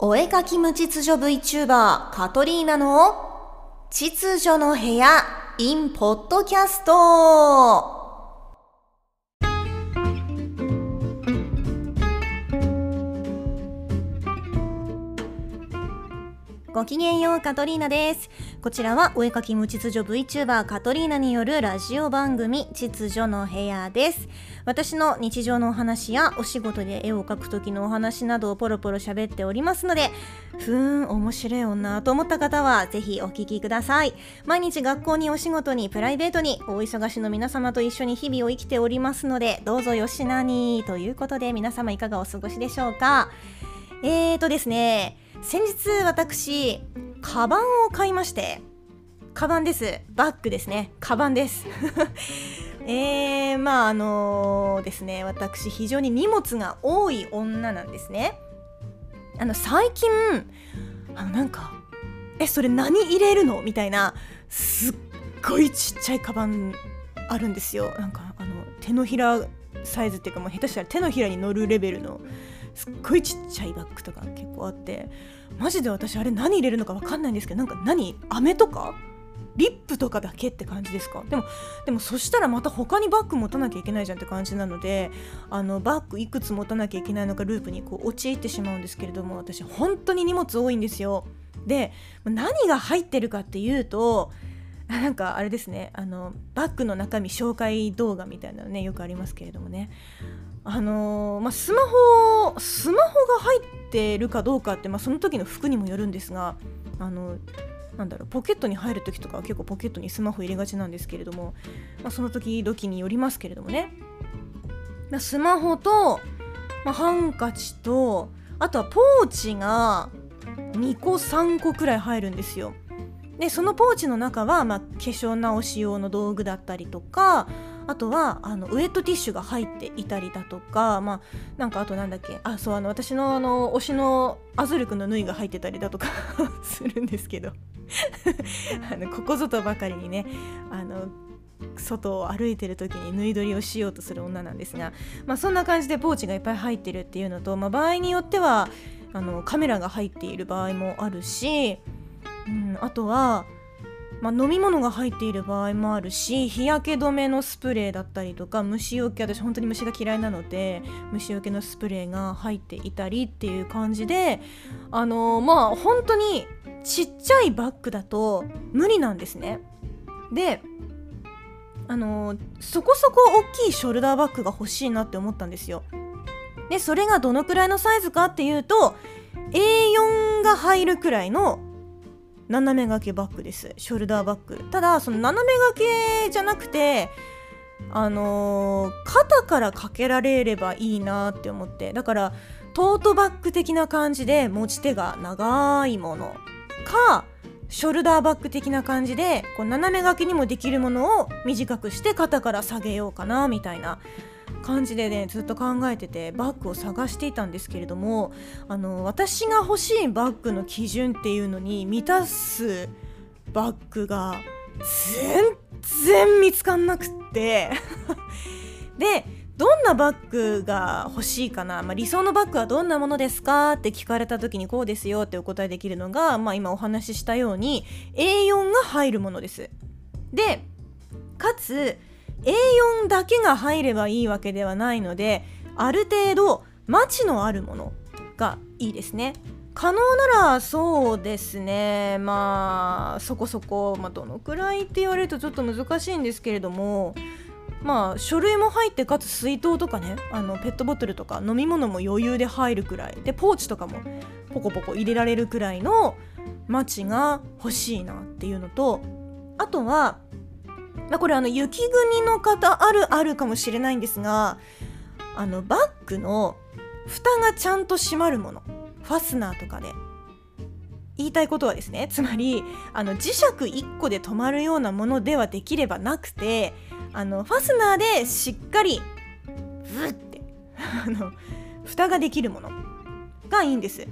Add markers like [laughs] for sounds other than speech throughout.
お絵かき無秩序 VTuber カトリーナの秩序の部屋 in ポッドキャストごきげんようカトリーナです。こちらはお絵かき無秩序 VTuber カトリーナによるラジオ番組秩序の部屋です。私の日常のお話やお仕事で絵を描く時のお話などをポロポロ喋っておりますのでふーん面白い女と思った方はぜひお聞きください。毎日学校にお仕事にプライベートにお忙しの皆様と一緒に日々を生きておりますのでどうぞよしなにということで皆様いかがお過ごしでしょうか？えーとですね先日私カバンを買いましてカバンです。バッグですね。カバンです。[laughs] えー、まああのー、ですね私非常に荷物が多い女なんですね。あの最近あのなんかえそれ何入れるの？みたいなすっごいちっちゃいカバンあるんですよ。なんかあの手のひらサイズっていうかもう下手したら手のひらに乗るレベルのすっごいちっちゃいバッグとか結構あってマジで私あれ何入れるのか分かんないんですけどなんか何飴とかリップとかだけって感じですか？でもでもそしたらまた他にバッグ持たなきゃいけないじゃんって感じなのであのバッグいくつ持たなきゃいけないのかループにこう陥ってしまうんですけれども私本当に荷物多いんですよ。で何が入ってるかっていうとなんかあれですね。あのバッグの中身紹介動画みたいなのねよくありますけれどもね。あのー、まあ、スマホスマホが入ってるかどうかって、まあ、その時の服にもよるんですがあのなんだろうポケットに入る時とかは結構ポケットにスマホ入れがちなんですけれども、まあ、その時々によりますけれどもね、ま、スマホと、ま、ハンカチとあとはポーチが2個3個くらい入るんですよ。でそのポーチの中は、まあ、化粧直し用の道具だったりとかあとはあのウエットティッシュが入っていたりだとかまあなんかあとなんだっけあそうあの私のあの推しのアズルクの縫いが入ってたりだとか [laughs] するんですけど。[laughs] あのここぞとばかりにねあの外を歩いてる時に縫い取りをしようとする女なんですが、まあ、そんな感じでポーチがいっぱい入ってるっていうのと、まあ、場合によってはあのカメラが入っている場合もあるし、うん、あとはまあ、飲み物が入っている場合もあるし日焼け止めのスプレーだったりとか虫除け私本当に虫が嫌いなので虫除けのスプレーが入っていたりっていう感じであのー、まあ本当にちっちゃいバッグだと無理なんですね。であのー、そこそこ大きいショルダーバッグが欲しいなって思ったんですよ。でそれがどのくらいのサイズかっていうと A4 が入るくらいの斜め掛けバッグです。ショルダーバッグ。ただその斜め掛けじゃなくてあのー、肩からかけられればいいなって思って。だからトートバッグ的な感じで持ち手が長いもの。かショルダーバッグ的な感じでこう斜め掛けにもできるものを短くして肩から下げようかなみたいな感じでねずっと考えててバッグを探していたんですけれどもあの私が欲しいバッグの基準っていうのに満たすバッグが全然見つかんなくって。[laughs] でどんなバッグが欲しいかな、まあ、理想のバッグはどんなものですか？って聞かれた時にこうですよってお答えできるのが、まあ、今お話ししたように A4 が入るものです。でかつ A4 だけが入ればいいわけではないのである程度マチのあるものがいいですね。可能ならそうですね。まあそこそこ、まあ、どのくらいって言われるとちょっと難しいんですけれどもまあ書類も入ってかつ水筒とかねあのペットボトルとか飲み物も余裕で入るくらい。でポーチとかもポコポコ入れられるくらいのマチが欲しいなっていうのとあとはこれあの雪国の方あるあるかもしれないんですがあのバッグの蓋がちゃんと閉まるものファスナーとかで言いたいことはですねつまりあの磁石1個で止まるようなものではできればなくてあのファスナーでしっかりブッてあの蓋ができるものがいいんです。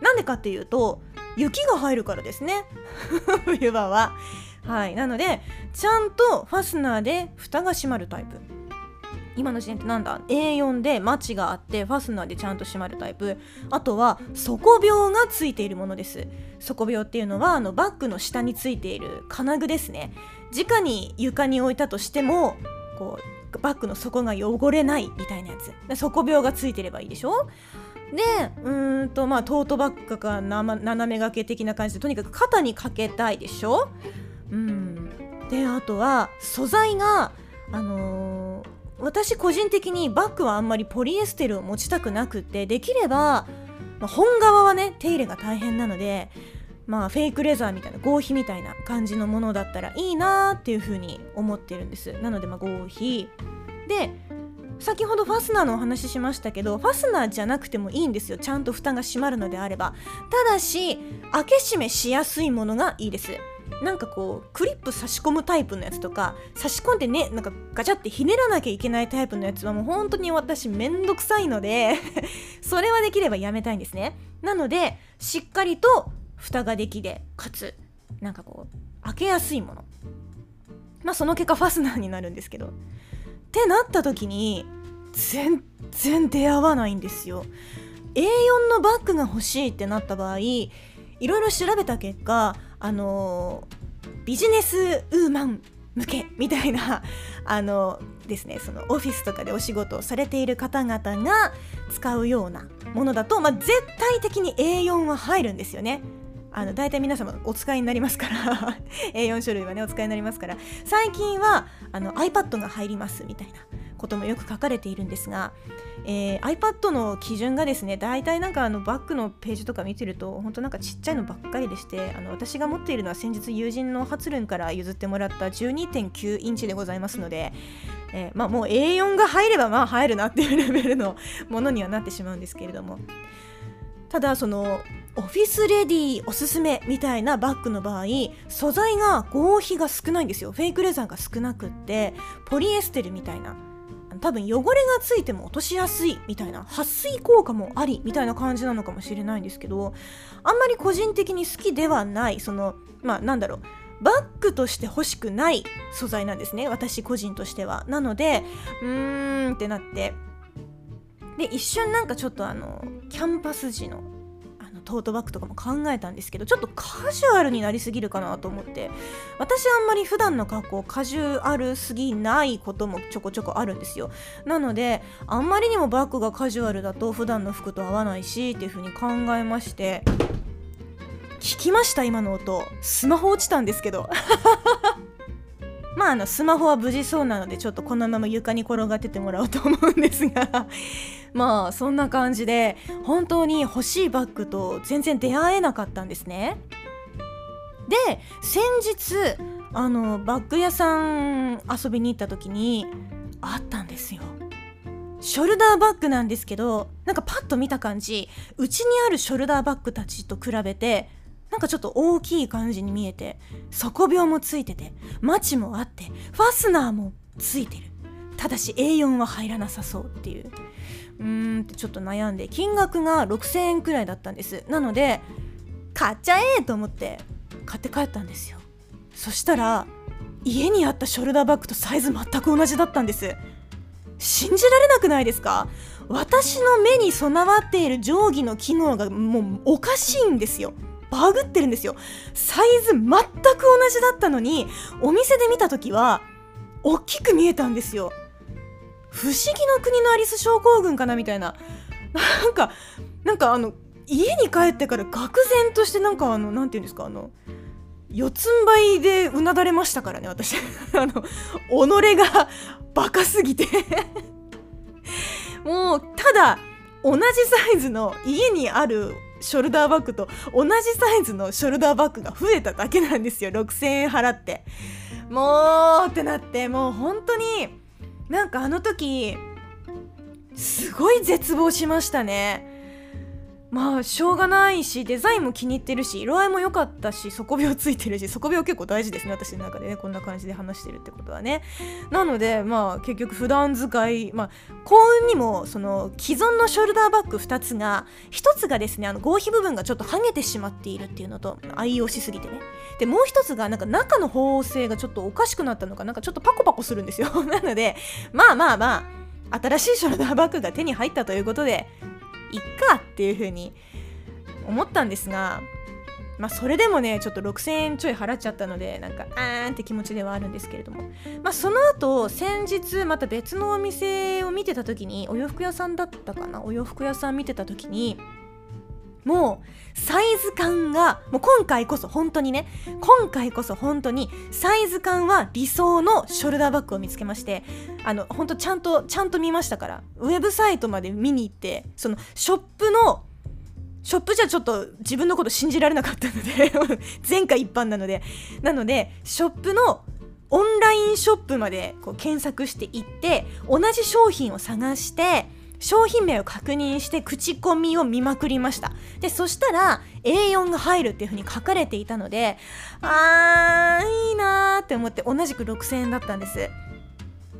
なんでかっていうと雪が入るからですね。[laughs] 冬場は。はい。なのでちゃんとファスナーで蓋が閉まるタイプ。今の時点ってなんだ？A4 でマチがあってファスナーでちゃんと閉まるタイプ。あとは底病がついているものです。底病っていうのはあのバッグの下についている金具ですね。直に床に置いたとしてもこうバッグの底が汚れないみたいなやつ。底病がついてればいいでしょ？でうんとまあトートバッグか斜め掛け的な感じでとにかく肩にかけたいでしょ？うん。であとは素材があのー、私個人的にバッグはあんまりポリエステルを持ちたくなくってできれば、まあ、本革はね手入れが大変なのでまあフェイクレザーみたいな合皮みたいな感じのものだったらいいなっていうふうに思ってるんです。なのでまあ合皮。で先ほどファスナーのお話ししましたけどファスナーじゃなくてもいいんですよ。ちゃんと蓋が閉まるのであれば。ただし開け閉めしやすいものがいいです。なんかこうクリップ差し込むタイプのやつとか差し込んでねなんかガチャってひねらなきゃいけないタイプのやつはもう本当に私めんどくさいので [laughs] それはできればやめたいんですね。なのでしっかりと蓋ができでかつなんかこう開けやすいもの。まあその結果ファスナーになるんですけど。ってなった時に全然出会わないんですよ。A4 のバッグが欲しいってなった場合いろいろ調べた結果あのビジネスウーマン向けみたいな [laughs] あのですねそのオフィスとかでお仕事をされている方々が使うようなものだと、まあ、絶対的に A4 は入るんですよね。あの大体皆様お使いになりますから。[laughs] A4 書類はねお使いになりますから。最近はあの iPad が入りますみたいなこともよく書かれているんですが、えー、iPad の基準がですね大体なんかあのバックのページとか見てると本当なんかちっちゃいのばっかりでしてあの私が持っているのは先日友人のハツルンから譲ってもらった12.9インチでございますので、えー、まあ、もう A4 が入ればまあ入るなっていうレベルのものにはなってしまうんですけれどもただそのオフィスレディーおすすめみたいなバッグの場合素材が合皮が少ないんですよ。フェイクレザーが少なくってポリエステルみたいな。多分汚れがついても落としやすいみたいな。撥水効果もありみたいな感じなのかもしれないんですけどあんまり個人的に好きではないそのまあなんだろう。バッグとして欲しくない素材なんですね。私個人としては。なのでうーんってなって。で一瞬なんかちょっとあのキャンパス時のあのトートバッグとかも考えたんですけどちょっとカジュアルになりすぎるかなと思って私あんまり普段の格好カジュアルすぎないこともちょこちょこあるんですよ。なのであんまりにもバッグがカジュアルだと普段の服と合わないしっていう風に考えまして聞きました今の音。スマホ落ちたんですけど。まああのスマホは無事そうなのでちょっとこのまま床に転がっててもらおうと思うんですが [laughs] まあそんな感じで本当に欲しいバッグと全然出会えなかったんですね。で先日あのバッグ屋さん遊びに行った時にあったんですよ。ショルダーバッグなんですけどなんかパッと見た感じうちにあるショルダーバッグたちと比べてなんかちょっと大きい感じに見えて底病もついててマチもあってファスナーもついてる。ただし A4 は入らなさそうっていう。うーんってちょっと悩んで金額が6000円くらいだったんです。なので買っちゃえと思って買って帰ったんですよ。そしたら家にあったショルダーバッグとサイズ全く同じだったんです。信じられなくないですか？私の目に備わっている定規の機能がもうおかしいんですよ。バグってるんですよ。サイズ全く同じだったのにお店で見た時は大きく見えたんですよ。不思議の国のアリス症候群かなみたいな。なんかなんかあの家に帰ってから愕然としてなんかあの何て言うんですかあの四つん這いでうなだれましたからね私。[laughs] あの己がバカすぎて。もうただ同じサイズの家にあるショルダーバッグと同じサイズのショルダーバッグが増えただけなんですよ。6000円払って。もうってなってもう本当になんかあの時すごい絶望しましたね。まあしょうがないしデザインも気に入ってるし色合いも良かったし底病ついてるし底病結構大事ですね私の中でねこんな感じで話してるってことはね。なのでまあ結局普段使いまあ幸運にもその既存のショルダーバッグ2つが1つがですねあの合皮部分がちょっと剥げてしまっているっていうのと愛用しすぎてね。でもう1つがなんか中の縫製がちょっとおかしくなったのかなんかちょっとパコパコするんですよ。[laughs] なのでまあまあまあ新しいショルダーバッグが手に入ったということでいっかっていう風に思ったんですがまあそれでもねちょっと6000円ちょい払っちゃったのでなんかあーんって気持ちではあるんですけれども。まあその後先日また別のお店を見てた時にお洋服屋さんだったかな？お洋服屋さん見てた時にもうサイズ感がもう今回こそ本当にね今回こそ本当にサイズ感は理想のショルダーバッグを見つけましてあの本当ちゃんとちゃんと見ましたからウェブサイトまで見に行ってそのショップのショップじゃちょっと自分のこと信じられなかったので [laughs] 前回一般なのでなのでショップのオンラインショップまでこう検索していって同じ商品を探して商品名を確認して口コミを見まくりました。でそしたら A4 が入るっていう風に書かれていたのであーいいなーって思って同じく6000円だったんです。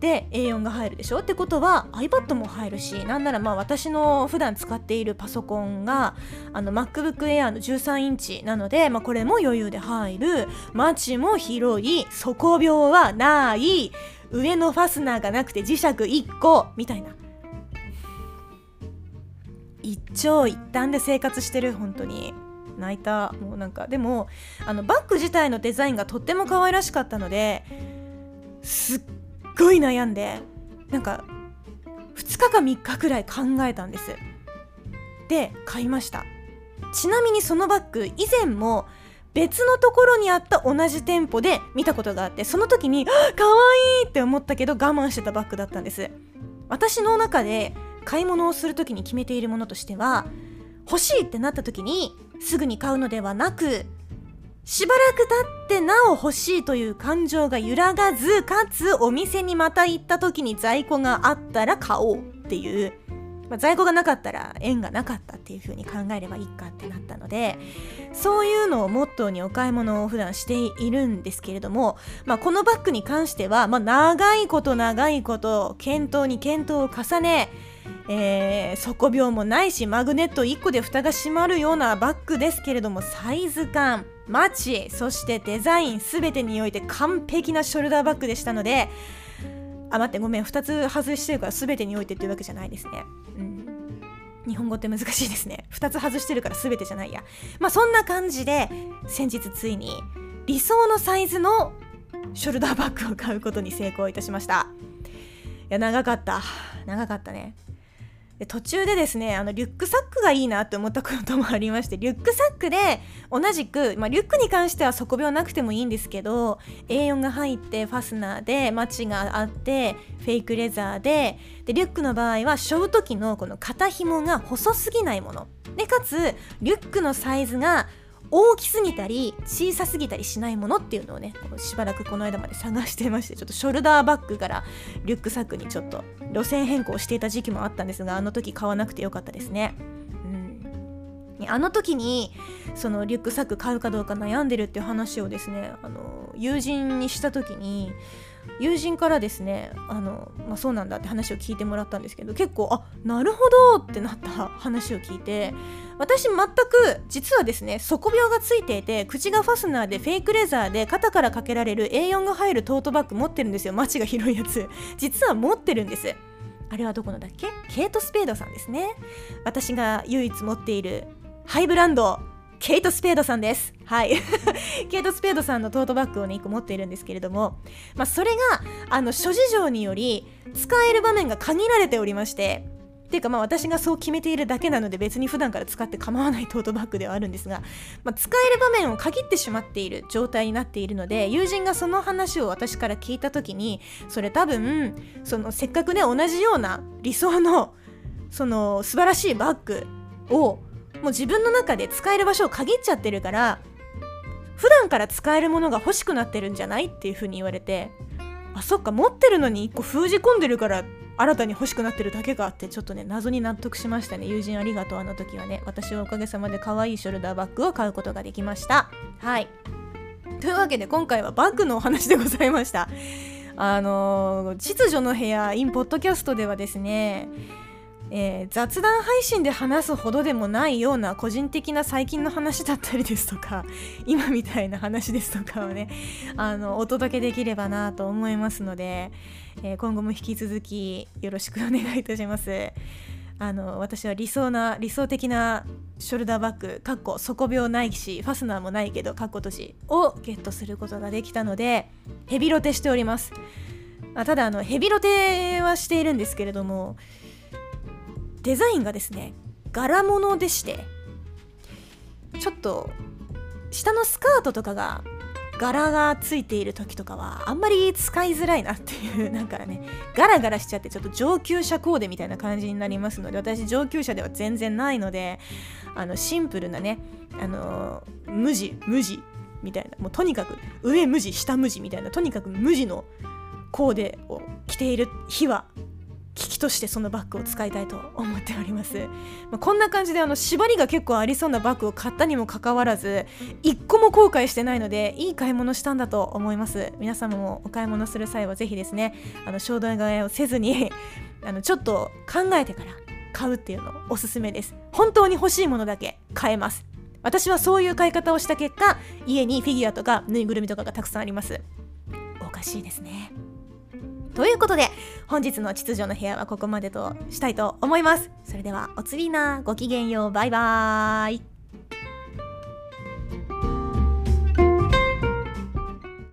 で A4 が入るでしょ？ってことは iPad も入るしなんならまあ私の普段使っているパソコンがあの MacBook Air の13インチなので、まあ、これも余裕で入る。マチも広い。底病はない。上のファスナーがなくて磁石1個。みたいな。一長一短で生活してる本当に。泣いた。もうなんかでもあのバッグ自体のデザインがとっても可愛らしかったのですっごい悩んでなんか2日か3日くらい考えたんです。で買いました。ちなみにそのバッグ以前も別のところにあった同じ店舗で見たことがあってその時に可愛いって思ったけど我慢してたバッグだったんです。私の中で買い物をする時に決めているものとしては欲しいってなった時にすぐに買うのではなくしばらく経ってなお欲しいという感情が揺らがずかつお店にまた行った時に在庫があったら買おうっていう、まあ、在庫がなかったら縁がなかったっていう風に考えればいいかってなったのでそういうのをモットーにお買い物を普段しているんですけれども、まあ、このバッグに関しては、まあ、長いこと長いこと検討に検討を重ねえー、底病もないしマグネット1個で蓋が閉まるようなバッグですけれどもサイズ感マチそしてデザイン全てにおいて完璧なショルダーバッグでしたのであ待ってごめん2つ外してるから全てにおいてっていうわけじゃないですね。うん。日本語って難しいですね。2つ外してるから全てじゃないや。まあそんな感じで先日ついに理想のサイズのショルダーバッグを買うことに成功いたしました。いや長かった。長かったね。で途中でですねあのリュックサックがいいなって思ったこともありましてリュックサックで同じく、まあ、リュックに関しては底病なくてもいいんですけど A4 が入ってファスナーでマチがあってフェイクレザーででリュックの場合は背負う時のこの肩紐が細すぎないもの。でかつリュックのサイズが大きすぎたり小さすぎたりしないものっていうのをねしばらくこの間まで探してましてちょっとショルダーバッグからリュックサックにちょっと路線変更していた時期もあったんですがあの時買わなくてよかったですね。うん、あの時にそのリュックサック買うかどうか悩んでるっていう話をですねあの友人にした時に友人からですねあの、まあ、そうなんだって話を聞いてもらったんですけど結構あなるほどってなった話を聞いて私全く実はですね底病がついていて口がファスナーでフェイクレザーで肩からかけられる A4 が入るトートバッグ持ってるんですよ。街が広いやつ。実は持ってるんです。あれはどこのだっけ？ケイト・スペードさんですね。私が唯一持っているハイブランドケイト・スペードさんです。はい。[laughs] ケイト・スペードさんのトートバッグをね、1個持っているんですけれども、まあ、それが、あの、諸事情により、使える場面が限られておりまして、っていうかまあ私がそう決めているだけなので別に普段から使って構わないトートバッグではあるんですが、まあ、使える場面を限ってしまっている状態になっているので友人がその話を私から聞いた時にそれ多分そのせっかくね同じような理想のその素晴らしいバッグをもう自分の中で使える場所を限っちゃってるから普段から使えるものが欲しくなってるんじゃないっていう風に言われてあそっか持ってるのに1個封じ込んでるから新たに欲しくなってるだけかってちょっとね謎に納得しましたね。友人ありがとうあの時はね。私はおかげさまで可愛いショルダーバッグを買うことができました。はい。というわけで今回はバッグのお話でございました。あのー、秩序の部屋 in ポッドキャストではですねえー、雑談配信で話すほどでもないような個人的な最近の話だったりですとか [laughs] 今みたいな話ですとかをねあのお届けできればなと思いますので、えー、今後も引き続きよろしくお願いいたします。あの私は理想な理想的なショルダーバッグかっこ底病ないしファスナーもないけどかっこ閉じをゲットすることができたのでヘビロテしておりますあただあのヘビロテはしているんですけれどもデザインがですね柄物でしてちょっと下のスカートとかが柄がついている時とかはあんまり使いづらいなっていう [laughs] なんかねガラガラしちゃってちょっと上級者コーデみたいな感じになりますので私上級者では全然ないのであのシンプルなねあの無地無地みたいなもうとにかく上無地下無地みたいなとにかく無地のコーデを着ている日は機器としてそのバッグを使いたいと思っております、[laughs] まあ、こんな感じであの縛りが結構ありそうなバッグを買ったにもかかわらず一個も後悔してないのでいい買い物したんだと思います。皆様もお買い物する際はぜひですねあの衝動買いをせずに [laughs] あのちょっと考えてから買うっていうのおすすめです。本当に欲しいものだけ買えます。私はそういう買い方をした結果家にフィギュアとかぬいぐるみとかがたくさんあります。おかしいですね。ということで本日の秩序の部屋はここまでとしたいと思います。それではおつりなごきげんよう。バイバーイ。